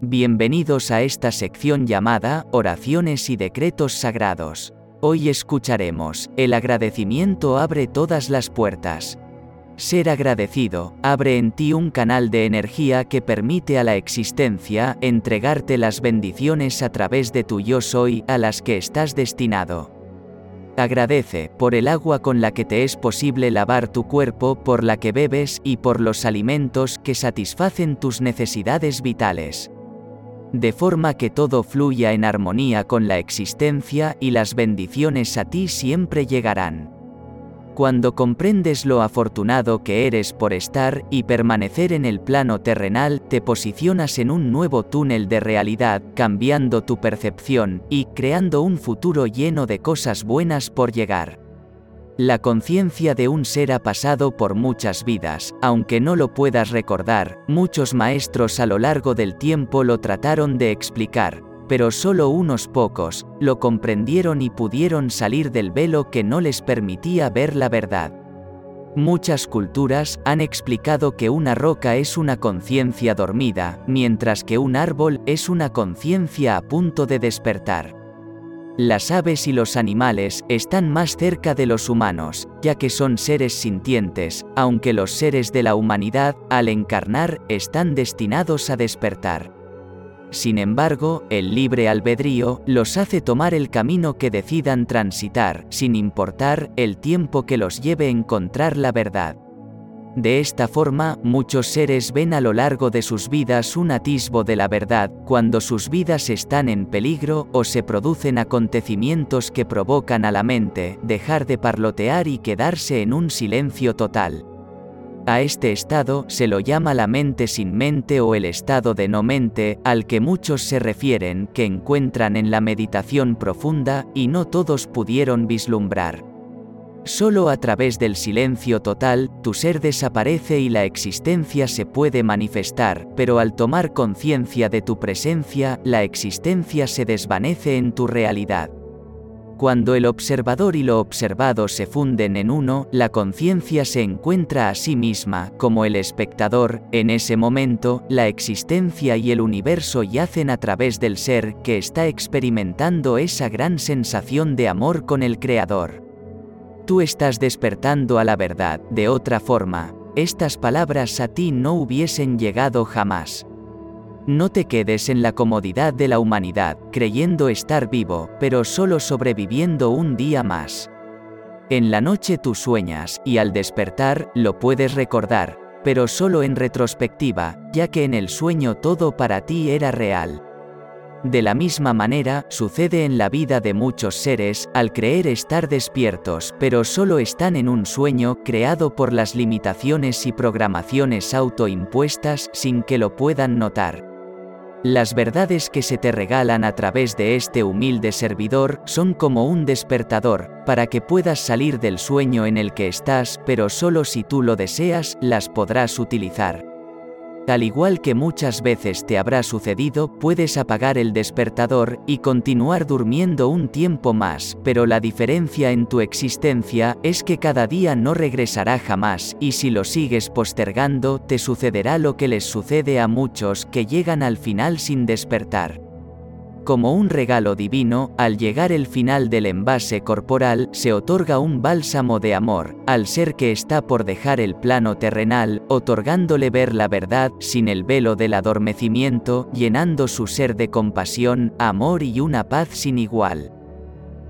Bienvenidos a esta sección llamada Oraciones y Decretos Sagrados. Hoy escucharemos, el agradecimiento abre todas las puertas. Ser agradecido, abre en ti un canal de energía que permite a la existencia entregarte las bendiciones a través de tu yo soy a las que estás destinado. Agradece por el agua con la que te es posible lavar tu cuerpo, por la que bebes y por los alimentos que satisfacen tus necesidades vitales de forma que todo fluya en armonía con la existencia y las bendiciones a ti siempre llegarán. Cuando comprendes lo afortunado que eres por estar y permanecer en el plano terrenal, te posicionas en un nuevo túnel de realidad, cambiando tu percepción y creando un futuro lleno de cosas buenas por llegar. La conciencia de un ser ha pasado por muchas vidas, aunque no lo puedas recordar, muchos maestros a lo largo del tiempo lo trataron de explicar, pero solo unos pocos lo comprendieron y pudieron salir del velo que no les permitía ver la verdad. Muchas culturas han explicado que una roca es una conciencia dormida, mientras que un árbol es una conciencia a punto de despertar. Las aves y los animales están más cerca de los humanos, ya que son seres sintientes, aunque los seres de la humanidad, al encarnar, están destinados a despertar. Sin embargo, el libre albedrío los hace tomar el camino que decidan transitar, sin importar el tiempo que los lleve encontrar la verdad. De esta forma, muchos seres ven a lo largo de sus vidas un atisbo de la verdad, cuando sus vidas están en peligro o se producen acontecimientos que provocan a la mente dejar de parlotear y quedarse en un silencio total. A este estado se lo llama la mente sin mente o el estado de no mente, al que muchos se refieren que encuentran en la meditación profunda y no todos pudieron vislumbrar. Solo a través del silencio total, tu ser desaparece y la existencia se puede manifestar, pero al tomar conciencia de tu presencia, la existencia se desvanece en tu realidad. Cuando el observador y lo observado se funden en uno, la conciencia se encuentra a sí misma, como el espectador, en ese momento, la existencia y el universo yacen a través del ser que está experimentando esa gran sensación de amor con el Creador tú estás despertando a la verdad, de otra forma, estas palabras a ti no hubiesen llegado jamás. No te quedes en la comodidad de la humanidad, creyendo estar vivo, pero solo sobreviviendo un día más. En la noche tú sueñas, y al despertar, lo puedes recordar, pero solo en retrospectiva, ya que en el sueño todo para ti era real. De la misma manera, sucede en la vida de muchos seres, al creer estar despiertos, pero solo están en un sueño creado por las limitaciones y programaciones autoimpuestas sin que lo puedan notar. Las verdades que se te regalan a través de este humilde servidor son como un despertador, para que puedas salir del sueño en el que estás, pero solo si tú lo deseas, las podrás utilizar. Al igual que muchas veces te habrá sucedido, puedes apagar el despertador y continuar durmiendo un tiempo más, pero la diferencia en tu existencia es que cada día no regresará jamás, y si lo sigues postergando, te sucederá lo que les sucede a muchos que llegan al final sin despertar. Como un regalo divino, al llegar el final del envase corporal, se otorga un bálsamo de amor, al ser que está por dejar el plano terrenal, otorgándole ver la verdad, sin el velo del adormecimiento, llenando su ser de compasión, amor y una paz sin igual.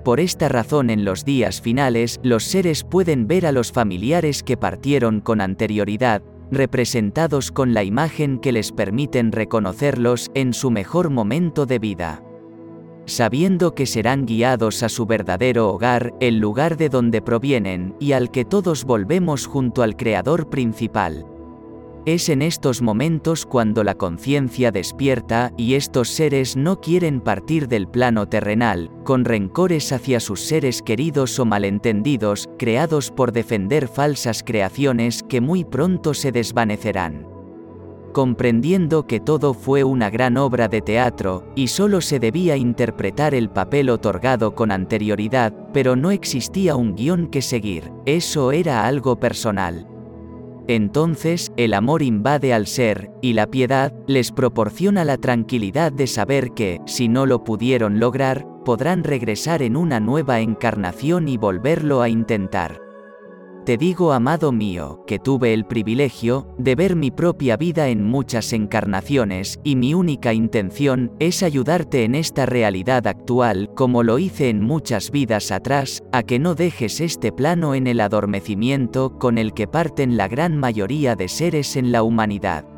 Por esta razón en los días finales, los seres pueden ver a los familiares que partieron con anterioridad, representados con la imagen que les permiten reconocerlos en su mejor momento de vida sabiendo que serán guiados a su verdadero hogar, el lugar de donde provienen, y al que todos volvemos junto al Creador principal. Es en estos momentos cuando la conciencia despierta y estos seres no quieren partir del plano terrenal, con rencores hacia sus seres queridos o malentendidos, creados por defender falsas creaciones que muy pronto se desvanecerán comprendiendo que todo fue una gran obra de teatro, y solo se debía interpretar el papel otorgado con anterioridad, pero no existía un guion que seguir, eso era algo personal. Entonces, el amor invade al ser, y la piedad, les proporciona la tranquilidad de saber que, si no lo pudieron lograr, podrán regresar en una nueva encarnación y volverlo a intentar. Te digo, amado mío, que tuve el privilegio de ver mi propia vida en muchas encarnaciones, y mi única intención es ayudarte en esta realidad actual, como lo hice en muchas vidas atrás, a que no dejes este plano en el adormecimiento con el que parten la gran mayoría de seres en la humanidad.